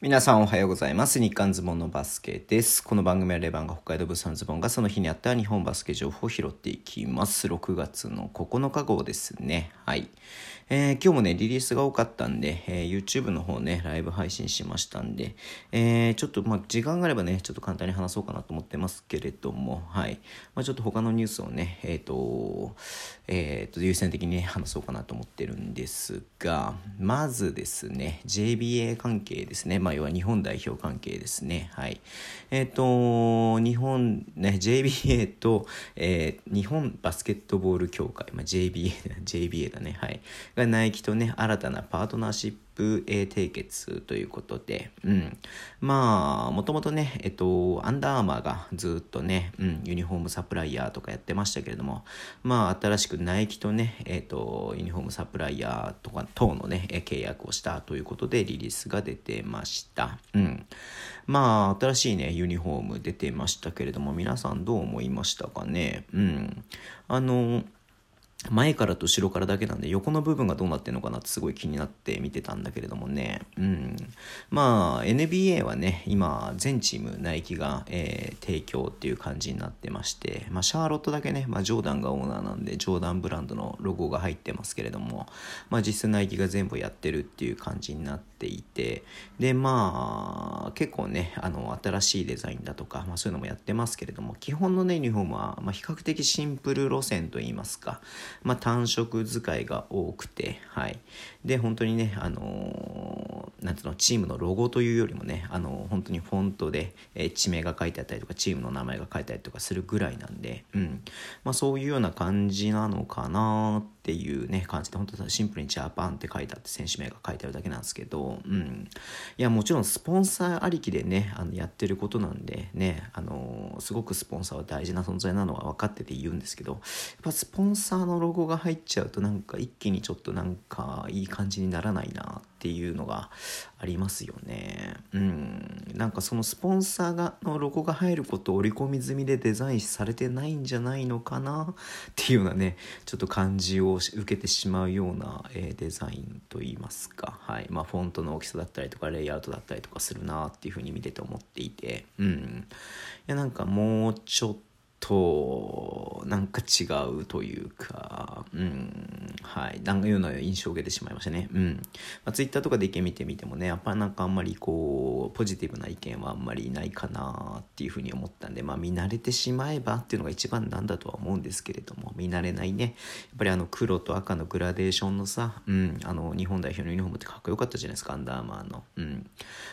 皆さんおはようございます。日刊ズボンのバスケです。この番組はレバンが北海道物産ズボンがその日にあった日本バスケ情報を拾っていきます。6月の9日号ですね。はい。えー、今日もね、リリースが多かったんで、えー、YouTube の方ね、ライブ配信しましたんで、えー、ちょっとまあ時間があればね、ちょっと簡単に話そうかなと思ってますけれども、はい。まあちょっと他のニュースをね、えっ、と、えっ、と、優先的に、ね、話そうかなと思ってるんですが、まずですね、JBA 関係ですね。まあ要は日本代表関係ですね。はい。えっ、と、日本、ね、JBA と、えー、日本バスケットボール協会、まあ JBA、JBA だね。はい。がナイキとね、新たなパートナーシッププ締結ということで、うん。まあ、もともとね、えっと、アンダーアーマーがずっとね、うん、ユニフォームサプライヤーとかやってましたけれども、まあ、新しくナイキとね、えっと、ユニフォームサプライヤーとか等のね、契約をしたということでリリースが出てました。うん。まあ、新しいね、ユニフォーム出てましたけれども、皆さんどう思いましたかね？うん。あの、前からと後ろからだけなんで横の部分がどうなってるのかなってすごい気になって見てたんだけれどもね。うん。まあ NBA はね、今全チームナイキが、えー、提供っていう感じになってまして、まあシャーロットだけね、まあジョーダンがオーナーなんでジョーダンブランドのロゴが入ってますけれども、まあ実際ナイキが全部やってるっていう感じになってていて、でまあ結構ね、あの新しいデザインだとか、まあそういうのもやってますけれども、基本のね、ユニフォームは、まあ、比較的シンプル路線といいますか、まあ、単色使いが多くて、はい。で、本当にね、あのー、なんていうの、チームのロゴというよりもね、あのー、本当にフォントで、えー、地名が書いてあったりとか、チームの名前が書いてあったりとかするぐらいなんで、うん。まあ、そういうような感じなのかなってっていうね、感じで、本当シンプルにジャパンって書いてあって、選手名が書いてあるだけなんですけど、うん。いや、もちろんスポンサーありきでね、あのやってることなんで、ね、あの、すごくスポンサーは大事な存在なのは分かってて言うんですけど、やっぱスポンサーのロゴが入っちゃうとなんか一気にちょっとなんかいい感じにならないなってていうのがありますよね。うん。なんかそのスポンサーがのロゴが入ることを織り込み済みでデザインされてないんじゃないのかなっていうようなねちょっと感じを受けてしまうような、えー、デザインといいますか。はい。まあフォントの大きさだったりとかレイアウトだったりとかするなっていうふうに見てて思っていて。うん。いやなんかもうちょっととなんか違うというか、うん、はい、なんかいうような印象を受けてしまいましたね。うん。まあ、ツイッターとかで意見見てみてもね、やっぱなんかあんまりこう、ポジティブな意見はあんまりないかなっていうふうに思ったんで、まあ見慣れてしまえばっていうのが一番なんだとは思うんですけれども、見慣れないね、やっぱりあの黒と赤のグラデーションのさ、うん、あの日本代表のユニフォームってかっこよかったじゃないですか、アンダーマーの。うん。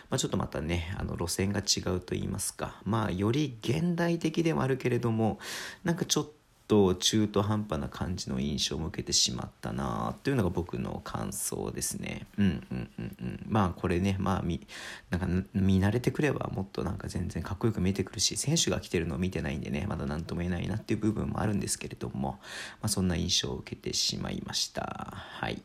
まあちょっとまたね、あの路線が違うと言いますか、まあより現代的ではあるけれども、もなんかちょっと中途半端な感じの印象を受けてしまったなというのが僕の感想ですね。うんうんうんうん。まあこれね、まあ見、なんか見慣れてくればもっとなんか全然かっこよく見えてくるし、選手が来てるのを見てないんでね、まだ何とも言えないなっていう部分もあるんですけれども、まあそんな印象を受けてしまいました。はい。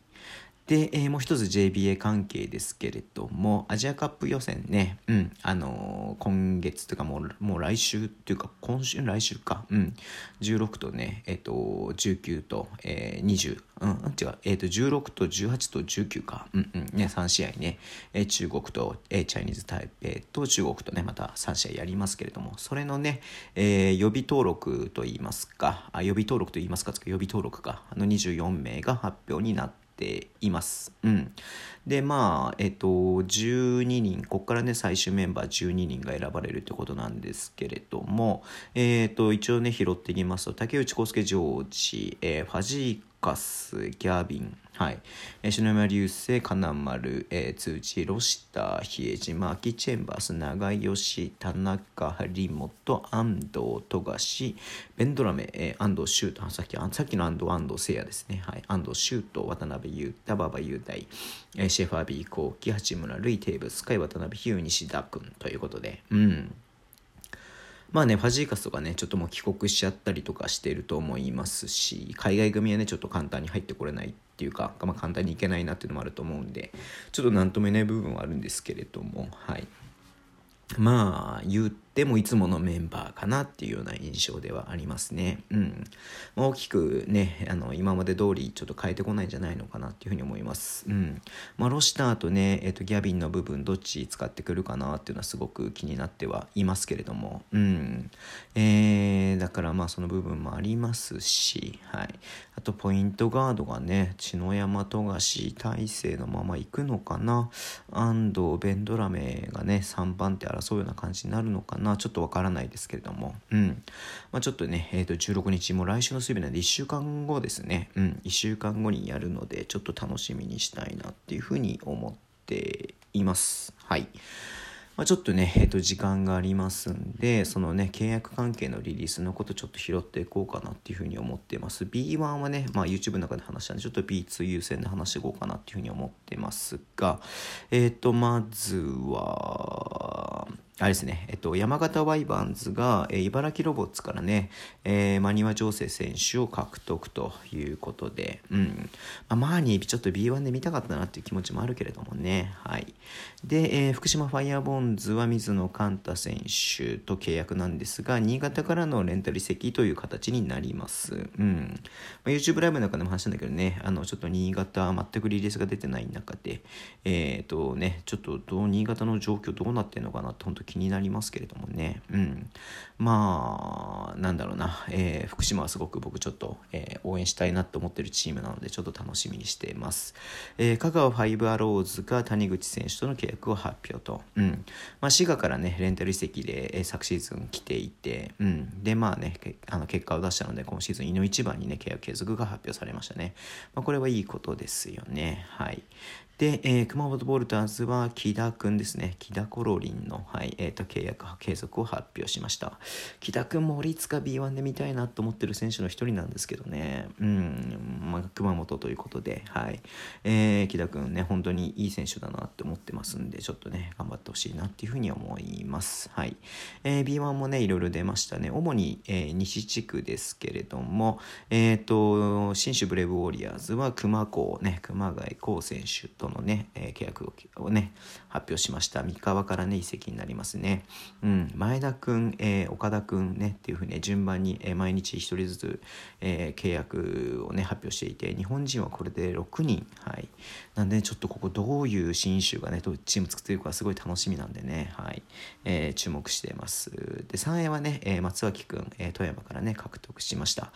で、えー、もう一つ JBA 関係ですけれども、アジアカップ予選ね、うん、あのー、今月というかもう、もう来週っていうか、今週、来週か、うん、16とね、えっ、ー、と、19と、えー、20、うん、違う、えっ、ー、と、16と18と19か、うんうん、ね、3試合ね、えー、中国と、えー、チャイニーズ台北と中国とね、また3試合やりますけれども、それのね、えー、予備登録といいますか、あ予備登録といいますか、予備登録か、あの24名が発表になってています。うん。で、まあ、えっと、12人、ここからね、最終メンバー12人が選ばれるってことなんですけれども、えっと、一応ね、拾っていきますと、竹内康介ジョージ、えー、ファジーカス、ギャビン、はい。えー、篠山流星、金丸、えー、通知、ロシタ、比江島、秋チェンバース、長吉、田中、張本、安藤、富樫、ベンドラメ、えー、安藤修斗、さっきさっきの安藤、安藤聖也ですね。はい。安藤修斗、渡辺裕太、馬場雄大、えー、シェファービー、コーキ、八村塁、テーブス、海渡辺比喩、西田君ということで、うん。まあね、ファジーカスとかね、ちょっともう帰国しちゃったりとかしていると思いますし、海外組はね、ちょっと簡単に入ってこれないっていうか、まあ、簡単に行けないなっていうのもあると思うんで、ちょっと何とも言えない部分はあるんですけれども、はい。まあ言ってもいつものメンバーかなっていうような印象ではありますね。うん。まあ、大きくね、あの今まで通りちょっと変えてこないんじゃないのかなっていうふうに思います。うん。まあ、ロシターとね、えっ、ー、とギャビンの部分どっち使ってくるかなっていうのはすごく気になってはいますけれども、うん。えー、だからまあその部分もありますし、はい。あとポイントガードがね、篠山富樫大勢のまま行くのかな。安藤ベンドラメがね、3番手争うような感じになるのかな。ちょっとわからないですけれども、うん。まあ、ちょっとね、えっ、ー、と、16日も来週の水曜日なんで1週間後ですね、うん、1週間後にやるので、ちょっと楽しみにしたいなっていうふうに思っています。はい。まあ、ちょっとね、えっ、ー、と、時間がありますんで、そのね、契約関係のリリースのことちょっと拾っていこうかなっていうふうに思ってます。B1 はね、まあ、YouTube の中で話したんで、ちょっと B2 優先で話していこうかなっていうふうに思ってますが、えっ、ー、と、まずは、あれですね、えっと、山形ワイバーンズが、えー、茨城ロボッツからね、えー、マニワ情勢選手を獲得ということで、うん。まあ、マーニーちょっと B1 で見たかったなっていう気持ちもあるけれどもね、はい。で、えー、福島ファイヤーボンズは水野寛太選手と契約なんですが、新潟からのレンタル移籍という形になります。うん。まあ、YouTube ライブの中でも話したんだけどね、あの、ちょっと新潟、全くリリースが出てない中で、えっ、とね、ちょっとどう、新潟の状況どうなってんのかなって、本当気になりますけれどもね、うん、まあなんだろうな、えー、福島はすごく僕ちょっと、えー、応援したいなと思ってるチームなのでちょっと楽しみにしています、えー、香川ファイブアローズが谷口選手との契約を発表と、うん。まあ、滋賀からねレンタル移籍で、えー、昨シーズン来ていて、うん、でまあねあの結果を出したので今シーズン井の一番にね契約継続が発表されましたね、まあ、これはいいことですよね。はい。で、えー、熊本ボルターズは木田くんですね。木田コロリンの、はいえーと、契約継続を発表しました。木田くんも折塚 B1 で見たいなと思ってる選手の一人なんですけどね。うん、まあ、熊本ということで、はい。えー、木田くんね、本当にいい選手だなって思ってますんで、ちょっとね、頑張ってほしいなっていうふうに思います。はい。えー、B1 もね、いろいろ出ましたね。主に、えー、西地区ですけれども、えっ、ー、と、新州ブレイブウォリアーズは熊高ね、熊谷光選手とのね、えー、契約をね、発表しました。三河からね、移籍になりますね。うん、前田くん、えー、岡田くんね、っていうふうに、ね、順番に、えー、毎日一人ずつ、え、契約をね、発表していて、日本人はこれで6人、はい。なんで、ちょっとここどういう新州がね、どうチーム作っていくかすごい楽しみなんでね、はい。え、注目してます。で、3位はね、え、松脇くん、え、富山からね、獲得しました。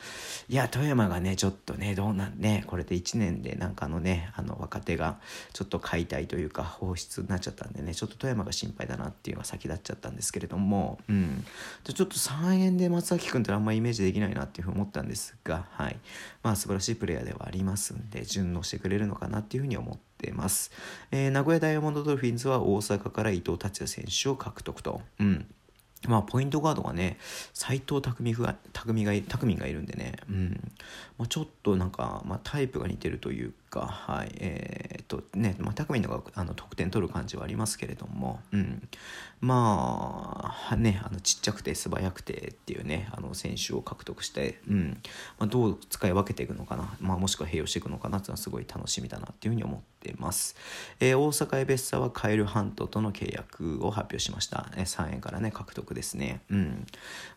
いや、富山がね、ちょっとね、どうなんね、これで1年でなんかのね、あの若手がちょっと解体というか放出になっちゃったんでねちょっと富山が心配だなっていうのが先立っちゃったんですけれども、うん、ちょっと3円で松崎君ってあんまイメージできないなっていうふうに思ったんですが、はい。まあ、素晴らしいプレイヤーではありますんで順応してくれるのかなっていうふうに思ってます、えー、名古屋ダイヤモンドドルフィンズは大阪から伊藤達也選手を獲得と、うん。まあ、ポイントガードがね、斎藤匠が、匠が、匠がいるんでね、うん。まあ、ちょっとなんか、まあ、タイプが似てるというか、はい、えー、っとね、まあ、匠のがあの得点取る感じはありますけれども、うん。まあ、ね、あのちっちゃくて素早くてっていうね、あの選手を獲得して、うん。まあ、どう使い分けていくのかな、まあ、もしくは併用していくのかなっていうのはすごい楽しみだなっていうふうに思ってます。えー、大阪エベッサはカエルハントとの契約を発表しました。3円からね、獲得ですね。うん。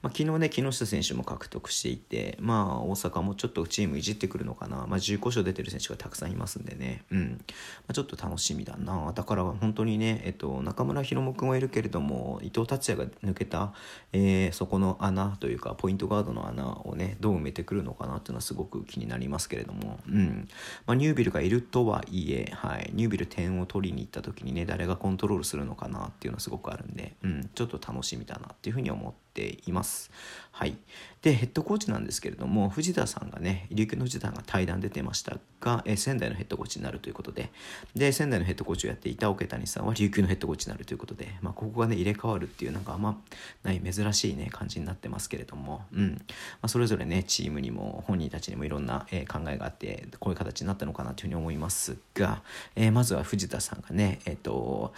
まあ、昨日ね、木下選手も獲得していて、まあ、大阪もちょっとチームいじってくるのかな。まあ、15勝出てる選手がたくさんいますんでね。うん。まあ、ちょっと楽しみだな。だから本当にね、えっと、中村弘も君はいるけれども、伊藤達也が抜けた、えー、そこの穴というか、ポイントガードの穴をね、どう埋めてくるのかなっていうのはすごく気になりますけれども、うん。まあ、ニュービルがいるとはいえ、はい。ニュービル点を取りに行った時にね、誰がコントロールするのかなっていうのはすごくあるんで、うん。ちょっと楽しみだなっていうふうに思っています。はい。で、ヘッドコーチなんですけれども、藤田さんがね、琉球の藤田さんが対談出てましたが、え仙台のヘッドコーチになるということで、で、仙台のヘッドコーチをやっていた桶谷さんは琉球のヘッドコーチになるということで、まあ、ここがね、入れ替わるっていう、なんかあんまない珍しいね、感じになってますけれども、うん。まあ、それぞれね、チームにも、本人たちにもいろんな、え、考えがあって、こういう形になったのかなというふうに思いますが、えー、まずは藤田さんがね、えっ、ー、と、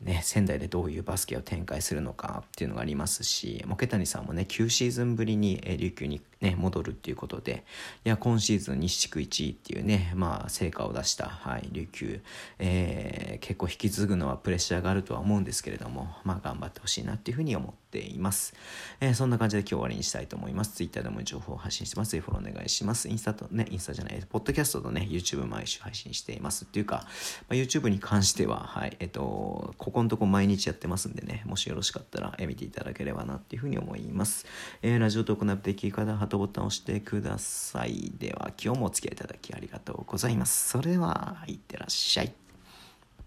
ね、仙台でどういうバスケを展開するのかっていうのがありますしケ谷さんもね9シーズンぶりに琉球に、ね、戻るっていうことでいや今シーズン西地区1位っていうね、まあ、成果を出した、はい、琉球、えー、結構引き継ぐのはプレッシャーがあるとは思うんですけれども、まあ、頑張ってほしいなっていうふうに思っています、えー、そんな感じで今日終わりにしたいと思います。Twitter でも情報を発信してます。ぜひフォローお願いします。インスタとねインスタじゃないポッドキャストとね YouTube 毎週配信しています。っていうか、まあ、YouTube に関してははいえっ、とここのとこ毎日やってますんでね、もしよろしかったら、見ていただければなっていうふうに思います。えー、ラジオトークのアップで聞き方、ハートボタンを押してください。では、今日もお付き合いいただきありがとうございます。それでは、いってらっしゃい。